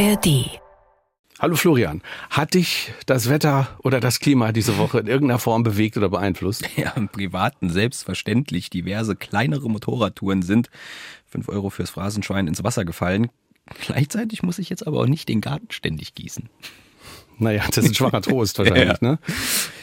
ARD. Hallo Florian, hat dich das Wetter oder das Klima diese Woche in irgendeiner Form bewegt oder beeinflusst? Ja, im Privaten selbstverständlich. Diverse kleinere Motorradtouren sind 5 Euro fürs Phrasenschwein ins Wasser gefallen. Gleichzeitig muss ich jetzt aber auch nicht den Garten ständig gießen. Naja, das ist ein schwacher Trost wahrscheinlich, ja. ne?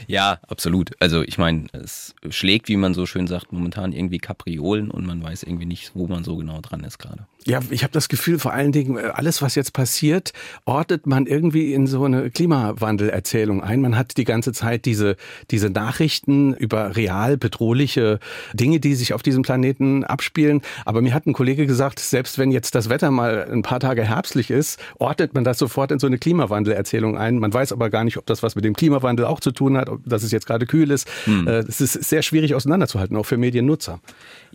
Ja, absolut. Also ich meine, es schlägt, wie man so schön sagt, momentan irgendwie Kapriolen und man weiß irgendwie nicht, wo man so genau dran ist gerade. Ja, ich habe das Gefühl, vor allen Dingen, äh, alles, was jetzt passiert, ordnet man irgendwie in so eine Klimawandelerzählung ein. Man hat die ganze Zeit diese, diese Nachrichten über real bedrohliche Dinge, die sich auf diesem Planeten abspielen. Aber mir hat ein Kollege gesagt, selbst wenn jetzt das Wetter mal ein paar Tage herbstlich ist, ordnet man das sofort in so eine Klimawandelerzählung ein. Man weiß aber gar nicht, ob das was mit dem Klimawandel auch zu tun hat, dass es jetzt gerade kühl ist. Hm. Äh, es ist sehr schwierig auseinanderzuhalten, auch für Mediennutzer.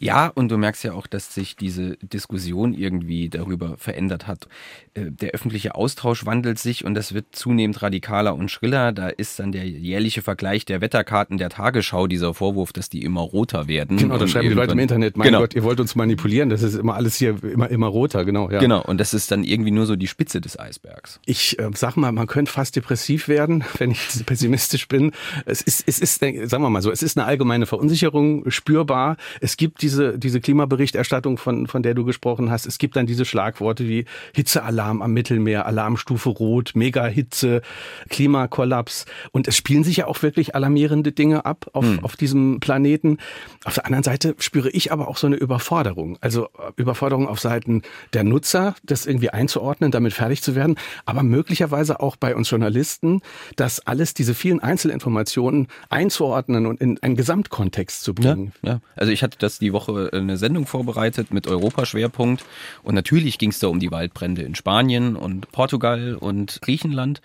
Ja, und du merkst ja auch, dass sich diese Diskussion irgendwie darüber verändert hat. Äh, der öffentliche Austausch wandelt sich und das wird zunehmend radikaler und schriller. Da ist dann der jährliche Vergleich der Wetterkarten der Tagesschau dieser Vorwurf, dass die immer roter werden. Genau, da schreiben die Leute im Internet, mein genau. Gott, ihr wollt uns manipulieren, das ist immer alles hier immer, immer roter, genau. Ja. Genau, und das ist dann irgendwie nur so die Spitze des Eisbergs. Ich äh, sag mal, man könnte fast depressiv werden, wenn ich pessimistisch bin. Es ist, es ist, sagen wir mal so, es ist eine allgemeine Verunsicherung spürbar. Es gibt diese, diese Klimaberichterstattung, von, von der du gesprochen hast. Es gibt dann diese Schlagworte wie Hitzealarm am Mittelmeer, Alarmstufe Rot, Megahitze, Klimakollaps. Und es spielen sich ja auch wirklich alarmierende Dinge ab auf, hm. auf diesem Planeten. Auf der anderen Seite spüre ich aber auch so eine Überforderung. Also äh, Überforderung auf Seiten der Nutzer, das irgendwie einzuordnen, damit fertig zu werden. Aber möglicherweise auch bei uns Journalisten, dass alles, diese vielen Einzelinformationen einzuordnen und in einen Gesamtkontext zu bringen. Ja, ja. Also ich hatte das die Woche eine Sendung vorbereitet mit Europaschwerpunkt. Und natürlich ging es da um die Waldbrände in Spanien und Portugal und Griechenland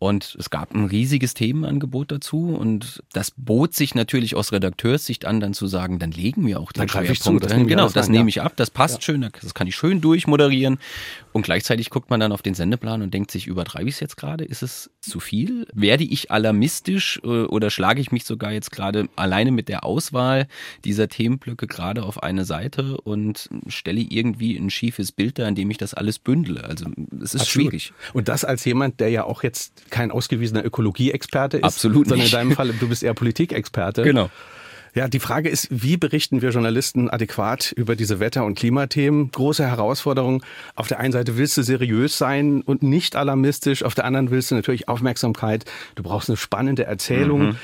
und es gab ein riesiges Themenangebot dazu und das bot sich natürlich aus Redakteurssicht an, dann zu sagen, dann legen wir auch den dann Schwerpunkt. Zu, das genau, das nehme ich ab, das passt ja. schön, das kann ich schön durchmoderieren. Und gleichzeitig guckt man dann auf den Sendeplan und denkt sich, übertreibe ich es jetzt gerade? Ist es zu viel? Werde ich alarmistisch äh, oder schlage ich mich sogar jetzt gerade alleine mit der Auswahl dieser Themenblöcke gerade auf eine Seite und stelle irgendwie ein schiefes Bild da, in dem ich das alles bündele? Also es ist Absolut. schwierig. Und das als jemand, der ja auch jetzt kein ausgewiesener Ökologieexperte ist, Absolut sondern in deinem Fall, du bist eher Politikexperte. Genau. Ja, die Frage ist, wie berichten wir Journalisten adäquat über diese Wetter- und Klimathemen? Große Herausforderung. Auf der einen Seite willst du seriös sein und nicht alarmistisch, auf der anderen willst du natürlich Aufmerksamkeit. Du brauchst eine spannende Erzählung. Mhm.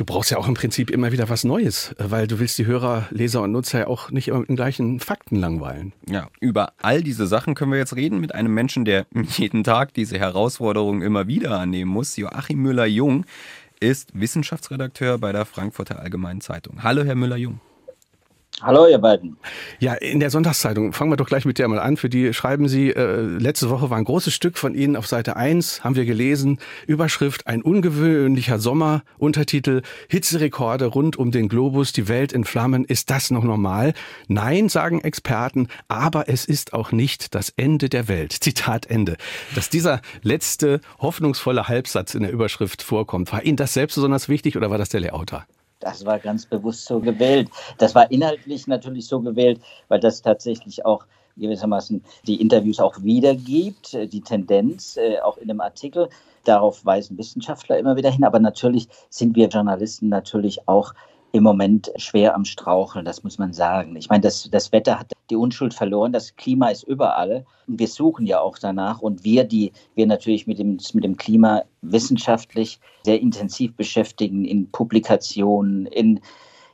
Du brauchst ja auch im Prinzip immer wieder was Neues, weil du willst die Hörer, Leser und Nutzer ja auch nicht immer mit den gleichen Fakten langweilen. Ja, über all diese Sachen können wir jetzt reden mit einem Menschen, der jeden Tag diese Herausforderungen immer wieder annehmen muss. Joachim Müller-Jung ist Wissenschaftsredakteur bei der Frankfurter Allgemeinen Zeitung. Hallo, Herr Müller-Jung. Hallo, ihr beiden. Ja, in der Sonntagszeitung, fangen wir doch gleich mit der mal an. Für die schreiben Sie, äh, letzte Woche war ein großes Stück von Ihnen auf Seite 1, haben wir gelesen, Überschrift, ein ungewöhnlicher Sommer, Untertitel, Hitzerekorde rund um den Globus, die Welt in Flammen, ist das noch normal? Nein, sagen Experten, aber es ist auch nicht das Ende der Welt. Zitat Ende. Dass dieser letzte hoffnungsvolle Halbsatz in der Überschrift vorkommt, war Ihnen das selbst besonders wichtig oder war das der Layouter? Das war ganz bewusst so gewählt. Das war inhaltlich natürlich so gewählt, weil das tatsächlich auch gewissermaßen die Interviews auch wiedergibt, äh, die Tendenz, äh, auch in dem Artikel. Darauf weisen Wissenschaftler immer wieder hin. Aber natürlich sind wir Journalisten natürlich auch im Moment schwer am Straucheln, das muss man sagen. Ich meine, das, das Wetter hat die Unschuld verloren, das Klima ist überall. Wir suchen ja auch danach. Und wir, die wir natürlich mit dem, mit dem Klima wissenschaftlich sehr intensiv beschäftigen, in Publikationen, in,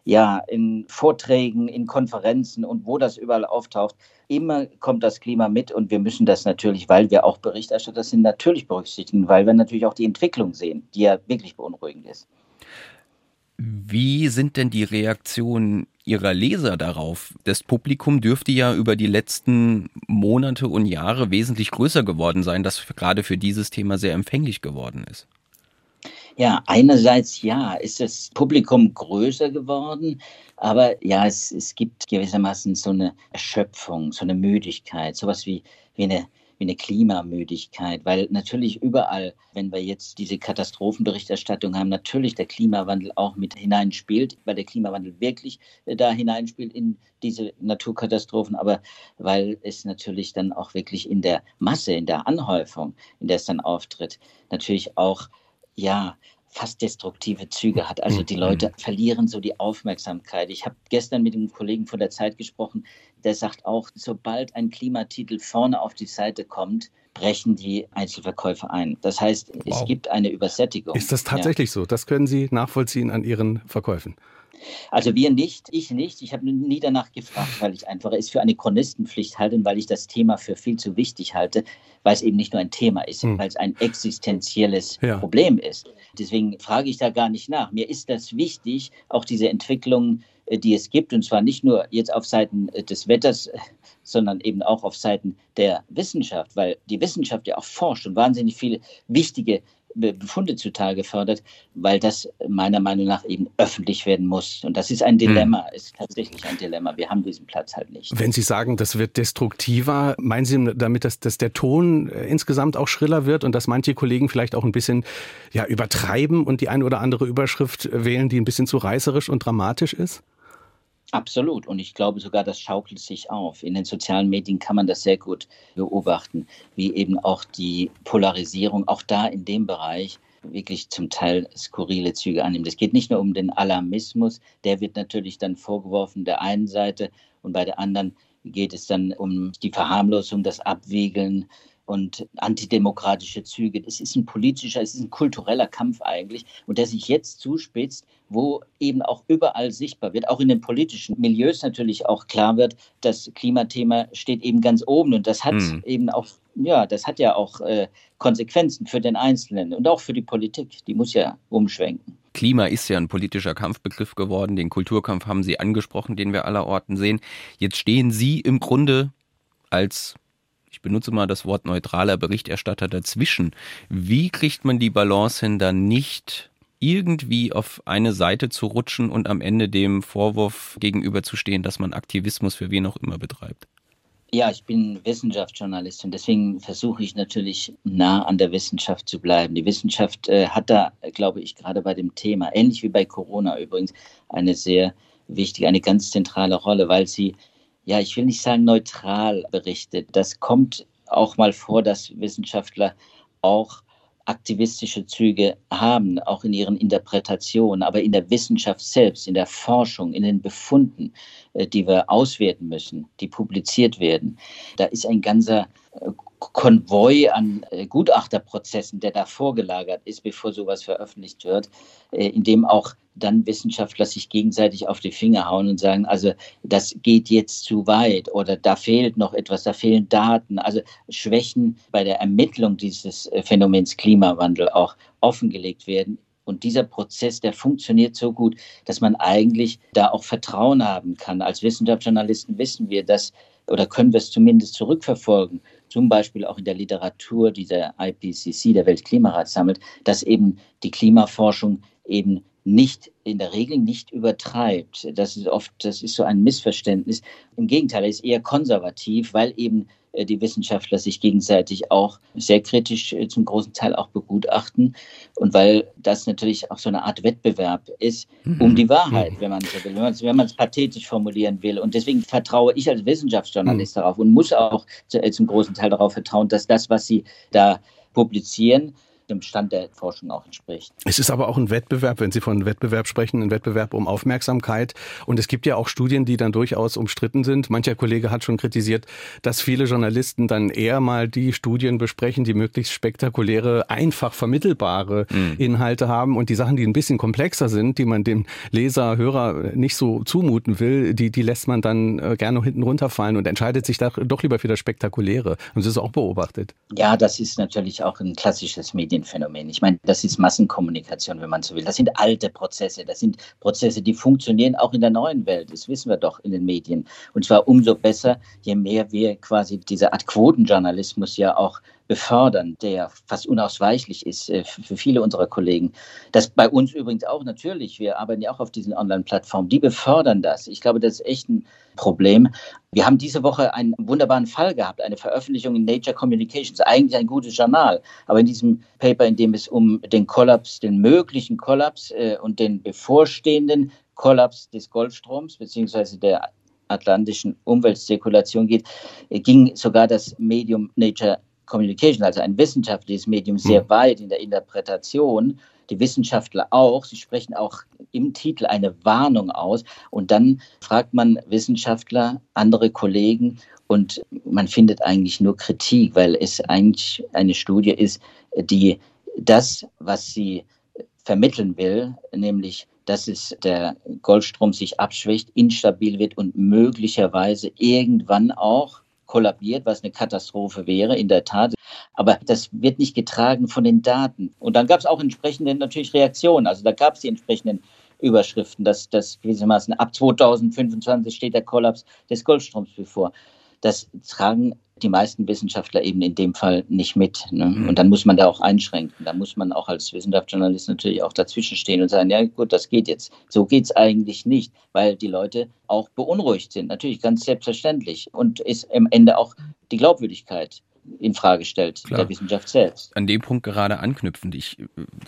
ja, in Vorträgen, in Konferenzen und wo das überall auftaucht, immer kommt das Klima mit und wir müssen das natürlich, weil wir auch Berichterstatter sind, natürlich berücksichtigen, weil wir natürlich auch die Entwicklung sehen, die ja wirklich beunruhigend ist. Wie sind denn die Reaktionen Ihrer Leser darauf? Das Publikum dürfte ja über die letzten Monate und Jahre wesentlich größer geworden sein, das gerade für dieses Thema sehr empfänglich geworden ist. Ja, einerseits ja, ist das Publikum größer geworden, aber ja, es, es gibt gewissermaßen so eine Erschöpfung, so eine Müdigkeit, sowas wie, wie eine wie eine Klimamüdigkeit, weil natürlich überall, wenn wir jetzt diese Katastrophenberichterstattung haben, natürlich der Klimawandel auch mit hineinspielt, weil der Klimawandel wirklich äh, da hineinspielt in diese Naturkatastrophen, aber weil es natürlich dann auch wirklich in der Masse, in der Anhäufung, in der es dann auftritt, natürlich auch ja, fast destruktive Züge hat. Also die mhm. Leute verlieren so die Aufmerksamkeit. Ich habe gestern mit einem Kollegen von der Zeit gesprochen, der sagt auch, sobald ein Klimatitel vorne auf die Seite kommt, brechen die Einzelverkäufe ein. Das heißt, wow. es gibt eine Übersättigung. Ist das tatsächlich ja. so? Das können Sie nachvollziehen an Ihren Verkäufen? Also wir nicht, ich nicht. Ich habe nie danach gefragt, weil ich einfach es für eine Chronistenpflicht halte und weil ich das Thema für viel zu wichtig halte, weil es eben nicht nur ein Thema ist, hm. weil es ein existenzielles ja. Problem ist. Deswegen frage ich da gar nicht nach. Mir ist das wichtig, auch diese Entwicklung, äh, die es gibt, und zwar nicht nur jetzt auf Seiten äh, des Wetters, äh, sondern eben auch auf Seiten der Wissenschaft, weil die Wissenschaft ja auch forscht und wahnsinnig viele wichtige Befunde zutage fördert, weil das meiner Meinung nach eben öffentlich werden muss. Und das ist ein Dilemma, hm. ist tatsächlich ein Dilemma. Wir haben diesen Platz halt nicht. Wenn Sie sagen, das wird destruktiver, meinen Sie damit, dass, dass der Ton äh, insgesamt auch schriller wird und dass manche Kollegen vielleicht auch ein bisschen ja, übertreiben und die eine oder andere Überschrift wählen, die ein bisschen zu reißerisch und dramatisch ist? Absolut. Und ich glaube sogar, das schaukelt sich auf. In den sozialen Medien kann man das sehr gut beobachten, wie eben auch die Polarisierung auch da in dem Bereich wirklich zum Teil skurrile Züge annimmt. Es geht nicht nur um den Alarmismus, der wird natürlich dann vorgeworfen der einen Seite und bei der anderen geht es dann um die Verharmlosung, das Abwiegeln und antidemokratische Züge. Es ist ein politischer, es ist ein kultureller Kampf eigentlich und der sich jetzt zuspitzt, wo eben auch überall sichtbar wird, auch in den politischen Milieus natürlich auch klar wird, das Klimathema steht eben ganz oben und das hat hm. eben auch, ja, das hat ja auch äh, Konsequenzen für den Einzelnen und auch für die Politik. Die muss ja umschwenken. Klima ist ja ein politischer Kampfbegriff geworden. Den Kulturkampf haben Sie angesprochen, den wir allerorten sehen. Jetzt stehen Sie im Grunde als ich benutze mal das Wort neutraler Berichterstatter dazwischen. Wie kriegt man die Balance hin, dann nicht irgendwie auf eine Seite zu rutschen und am Ende dem Vorwurf gegenüberzustehen, dass man Aktivismus für wen auch immer betreibt? Ja, ich bin Wissenschaftsjournalist und deswegen versuche ich natürlich nah an der Wissenschaft zu bleiben. Die Wissenschaft äh, hat da, glaube ich, gerade bei dem Thema, ähnlich wie bei Corona übrigens, eine sehr wichtige, eine ganz zentrale Rolle, weil sie ja, ich will nicht sagen neutral berichtet. Das kommt auch mal vor, dass Wissenschaftler auch aktivistische Züge haben, auch in ihren Interpretationen, aber in der Wissenschaft selbst, in der Forschung, in den Befunden, äh, die wir auswerten müssen, die publiziert werden, da ist ein ganzer äh, Konvoi an äh, Gutachterprozessen, der da vorgelagert ist, bevor sowas veröffentlicht wird, in dem auch dann Wissenschaftler sich gegenseitig auf die Finger hauen und sagen, also das geht jetzt zu weit oder da fehlt noch etwas, da fehlen Daten, also Schwächen bei der Ermittlung dieses äh, Phänomens Klimawandel auch offengelegt werden. Und dieser Prozess, der funktioniert so gut, dass man eigentlich da auch Vertrauen haben kann. Als Wissenschaftsjournalisten wissen wir das oder können wir es zumindest zurückverfolgen, zum Beispiel auch in der Literatur, die der IPCC, der Weltklimarat, sammelt, dass eben die Klimaforschung eben nicht in der Regel nicht übertreibt. Das ist oft, das ist so ein Missverständnis. Im Gegenteil, er ist eher konservativ, weil eben äh, die Wissenschaftler sich gegenseitig auch sehr kritisch äh, zum großen Teil auch begutachten und weil das natürlich auch so eine Art Wettbewerb ist um die Wahrheit, mhm. wenn man so will, wenn man es pathetisch formulieren will. Und deswegen vertraue ich als Wissenschaftsjournalist mhm. darauf und muss auch äh, zum großen Teil darauf vertrauen, dass das, was sie da publizieren, dem Stand der Forschung auch entspricht. Es ist aber auch ein Wettbewerb, wenn Sie von Wettbewerb sprechen, ein Wettbewerb um Aufmerksamkeit. Und es gibt ja auch Studien, die dann durchaus umstritten sind. Mancher Kollege hat schon kritisiert, dass viele Journalisten dann eher mal die Studien besprechen, die möglichst spektakuläre, einfach vermittelbare mhm. Inhalte haben und die Sachen, die ein bisschen komplexer sind, die man dem Leser, Hörer nicht so zumuten will, die, die lässt man dann äh, gerne hinten runterfallen und entscheidet sich doch lieber für das Spektakuläre. Und das ist auch beobachtet. Ja, das ist natürlich auch ein klassisches Medien Medienphänomen. Ich meine, das ist Massenkommunikation, wenn man so will. Das sind alte Prozesse. Das sind Prozesse, die funktionieren auch in der neuen Welt. Das wissen wir doch in den Medien. Und zwar umso besser, je mehr wir quasi diese Art Quotenjournalismus ja auch befördern, der fast unausweichlich ist äh, für viele unserer Kollegen. Das bei uns übrigens auch natürlich. Wir arbeiten ja auch auf diesen Online-Plattformen. Die befördern das. Ich glaube, das ist echt ein Problem. Wir haben diese Woche einen wunderbaren Fall gehabt, eine Veröffentlichung in Nature Communications, eigentlich ein gutes Journal, aber in diesem Paper, in dem es um den Kollaps, den möglichen Kollaps äh, und den bevorstehenden Kollaps des Golfstroms beziehungsweise der atlantischen Umweltzirkulation geht, äh, ging sogar das Medium Nature Communication, also ein wissenschaftliches Medium, sehr hm. weit in der Interpretation. Die Wissenschaftler auch. Sie sprechen auch im Titel eine Warnung aus. Und dann fragt man Wissenschaftler, andere Kollegen und man findet eigentlich nur Kritik, weil es eigentlich eine Studie ist, die das, was sie vermitteln will, nämlich dass es der Golfstrom sich abschwächt, instabil wird und möglicherweise irgendwann auch kollabiert, was eine Katastrophe wäre, in der Tat. Aber das wird nicht getragen von den Daten. Und dann gab es auch entsprechende natürlich Reaktionen. Also da gab es die entsprechenden Überschriften, dass das gewissermaßen ab 2025 steht der Kollaps des Golfstroms bevor. Das tragen die meisten Wissenschaftler eben in dem Fall nicht mit. Ne? Mhm. Und dann muss man da auch einschränken. Da muss man auch als Wissenschaftsjournalist natürlich auch dazwischen stehen und sagen, ja gut, das geht jetzt. So geht es eigentlich nicht, weil die Leute auch beunruhigt sind. Natürlich ganz selbstverständlich. Und ist am Ende auch die Glaubwürdigkeit in Frage stellt, Klar. der Wissenschaft selbst. An dem Punkt gerade anknüpfend. Ich,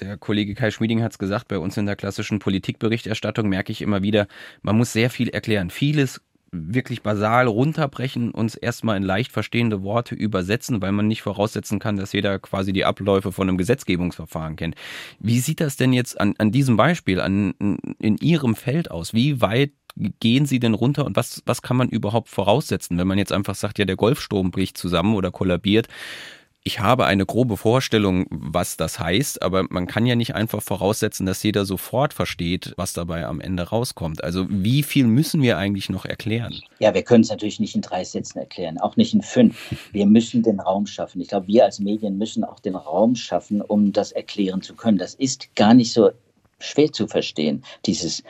der Kollege Kai Schmieding hat es gesagt, bei uns in der klassischen Politikberichterstattung merke ich immer wieder, man muss sehr viel erklären. Vieles wirklich basal runterbrechen, uns erstmal in leicht verstehende Worte übersetzen, weil man nicht voraussetzen kann, dass jeder quasi die Abläufe von einem Gesetzgebungsverfahren kennt. Wie sieht das denn jetzt an, an diesem Beispiel, an, in Ihrem Feld aus? Wie weit gehen Sie denn runter und was, was kann man überhaupt voraussetzen, wenn man jetzt einfach sagt, ja, der Golfsturm bricht zusammen oder kollabiert? Ich habe eine grobe Vorstellung, was das heißt, aber man kann ja nicht einfach voraussetzen, dass jeder sofort versteht, was dabei am Ende rauskommt. Also wie viel müssen wir eigentlich noch erklären? Ja, wir können es natürlich nicht in drei Sätzen erklären, auch nicht in fünf. Wir müssen den Raum schaffen. Ich glaube, wir als Medien müssen auch den Raum schaffen, um das erklären zu können. Das ist gar nicht so schwer zu verstehen, dieses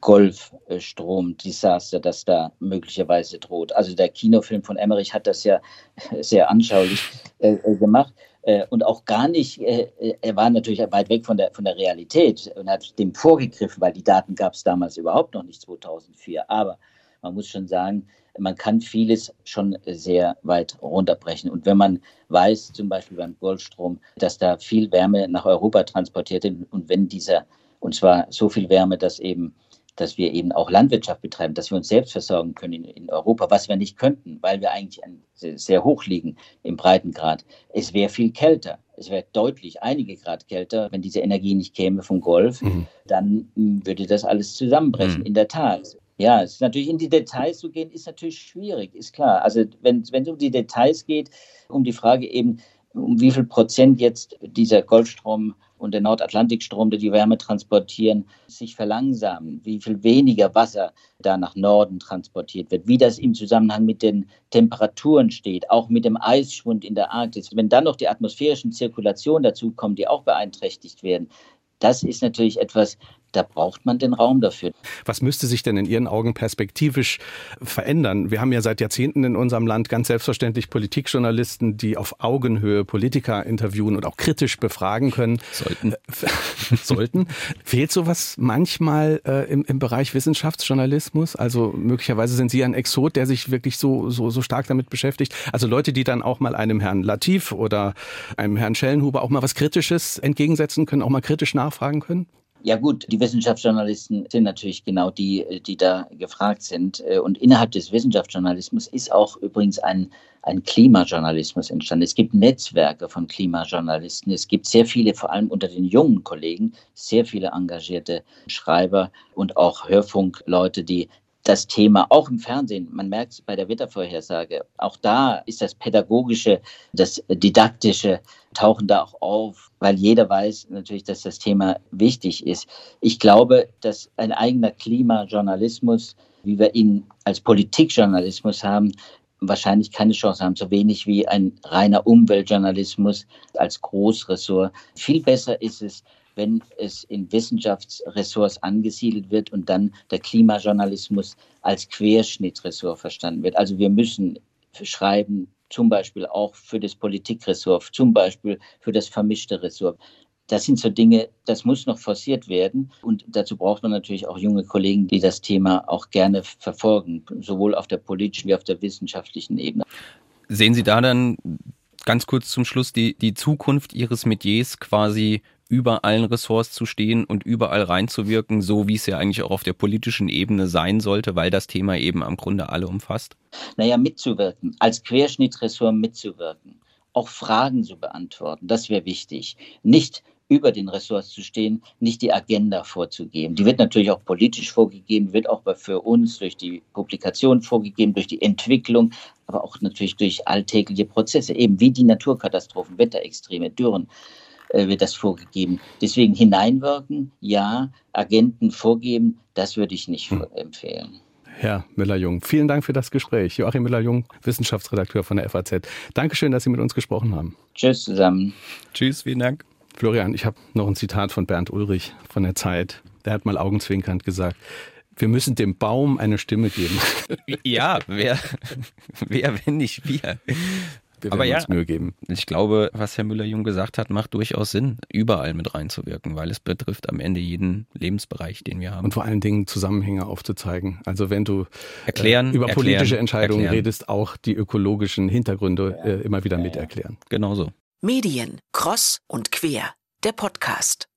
Golfstrom-Desaster, das da möglicherweise droht. Also der Kinofilm von Emmerich hat das ja sehr anschaulich äh, äh gemacht äh, und auch gar nicht, äh, äh, er war natürlich weit weg von der, von der Realität und hat dem vorgegriffen, weil die Daten gab es damals überhaupt noch nicht 2004. Aber man muss schon sagen, man kann vieles schon sehr weit runterbrechen. Und wenn man weiß, zum Beispiel beim Golfstrom, dass da viel Wärme nach Europa transportiert wird und wenn dieser, und zwar so viel Wärme, dass eben dass wir eben auch Landwirtschaft betreiben, dass wir uns selbst versorgen können in, Europa, was wir nicht könnten, weil wir eigentlich sehr hoch liegen im Breitengrad. Es wäre viel kälter. Es wäre deutlich einige Grad kälter, wenn diese Energie nicht käme vom Golf, mhm. dann hm, würde das alles zusammenbrechen, mhm. in der Tat. Ja, es ist natürlich in die Details zu gehen, ist natürlich schwierig, ist klar. Also wenn es um die Details geht, um die Frage eben, um wie viel Prozent jetzt dieser Golfstrom und der Nordatlantikstrom, der die Wärme transportieren, sich verlangsamen, wie viel weniger Wasser da nach Norden transportiert wird, wie das im Zusammenhang mit den Temperaturen steht, auch mit dem Eisschwund in der Arktis. Wenn dann noch die atmosphärischen Zirkulationen dazukommen, die auch beeinträchtigt werden, das ist natürlich etwas, da braucht man den Raum dafür. Was müsste sich denn in Ihren Augen perspektivisch verändern? Wir haben ja seit Jahrzehnten in unserem Land ganz selbstverständlich Politikjournalisten, die auf Augenhöhe Politiker interviewen und auch kritisch befragen können. Sollten. Sollten. Fehlt sowas manchmal äh, im, im Bereich Wissenschaftsjournalismus? Also möglicherweise sind Sie ein Exot, der sich wirklich so, so, so stark damit beschäftigt. Also Leute, die dann auch mal einem Herrn Latif oder einem Herrn Schellenhuber auch mal was Kritisches entgegensetzen können, auch mal kritisch nachfragen können? Ja gut, die Wissenschaftsjournalisten sind natürlich genau die, die da gefragt sind. Und innerhalb des Wissenschaftsjournalismus ist auch übrigens ein, ein Klimajournalismus entstanden. Es gibt Netzwerke von Klimajournalisten. Es gibt sehr viele, vor allem unter den jungen Kollegen, sehr viele engagierte Schreiber und auch Hörfunkleute, die das Thema auch im Fernsehen, man merkt es bei der Wettervorhersage, auch da ist das Pädagogische, das Didaktische, tauchen da auch auf, weil jeder weiß natürlich, dass das Thema wichtig ist. Ich glaube, dass ein eigener Klimajournalismus, wie wir ihn als Politikjournalismus haben, wahrscheinlich keine Chance haben, so wenig wie ein reiner Umweltjournalismus als Großressort. Viel besser ist es, wenn es in Wissenschaftsressorts angesiedelt wird und dann der Klimajournalismus als Querschnittsressort verstanden wird. Also wir müssen schreiben zum Beispiel auch für das Politikressort, zum Beispiel für das vermischte Ressort. Das sind so Dinge, das muss noch forciert werden. Und dazu braucht man natürlich auch junge Kollegen, die das Thema auch gerne verfolgen, sowohl auf der politischen wie auf der wissenschaftlichen Ebene. Sehen Sie da dann ganz kurz zum Schluss die, die Zukunft Ihres Metiers quasi über allen Ressorts zu stehen und überall reinzuwirken, so wie es ja eigentlich auch auf der politischen Ebene sein sollte, weil das Thema eben am Grunde alle umfasst? Naja, mitzuwirken, als Querschnittsressort mitzuwirken, auch Fragen zu beantworten, das wäre wichtig. Nicht über den Ressorts zu stehen, nicht die Agenda vorzugeben. Die wird natürlich auch politisch vorgegeben, wird auch für uns durch die Publikation vorgegeben, durch die Entwicklung, aber auch natürlich durch alltägliche Prozesse, eben wie die Naturkatastrophen, Wetterextreme, Dürren äh, wird das vorgegeben. Deswegen hineinwirken, ja, Agenten vorgeben, das würde ich nicht hm. empfehlen. Herr Müller-Jung, vielen Dank für das Gespräch. Joachim Müller-Jung, Wissenschaftsredakteur von der FAZ. Dankeschön, dass Sie mit uns gesprochen haben. Tschüss zusammen. Tschüss, vielen Dank. Florian, ich habe noch ein Zitat von Bernd Ulrich von der Zeit. Der hat mal augenzwinkernd gesagt, wir müssen dem Baum eine Stimme geben. Ja, wer, wer wenn nicht wir? Wir Aber ja, uns Mühe geben. Ich glaube, was Herr Müller-Jung gesagt hat, macht durchaus Sinn, überall mit reinzuwirken, weil es betrifft am Ende jeden Lebensbereich, den wir haben. Und vor allen Dingen Zusammenhänge aufzuzeigen. Also wenn du erklären, äh, über erklären, politische Entscheidungen erklären. redest, auch die ökologischen Hintergründe äh, immer wieder ja, miterklären. Genau so. Medien, Cross und Quer, der Podcast.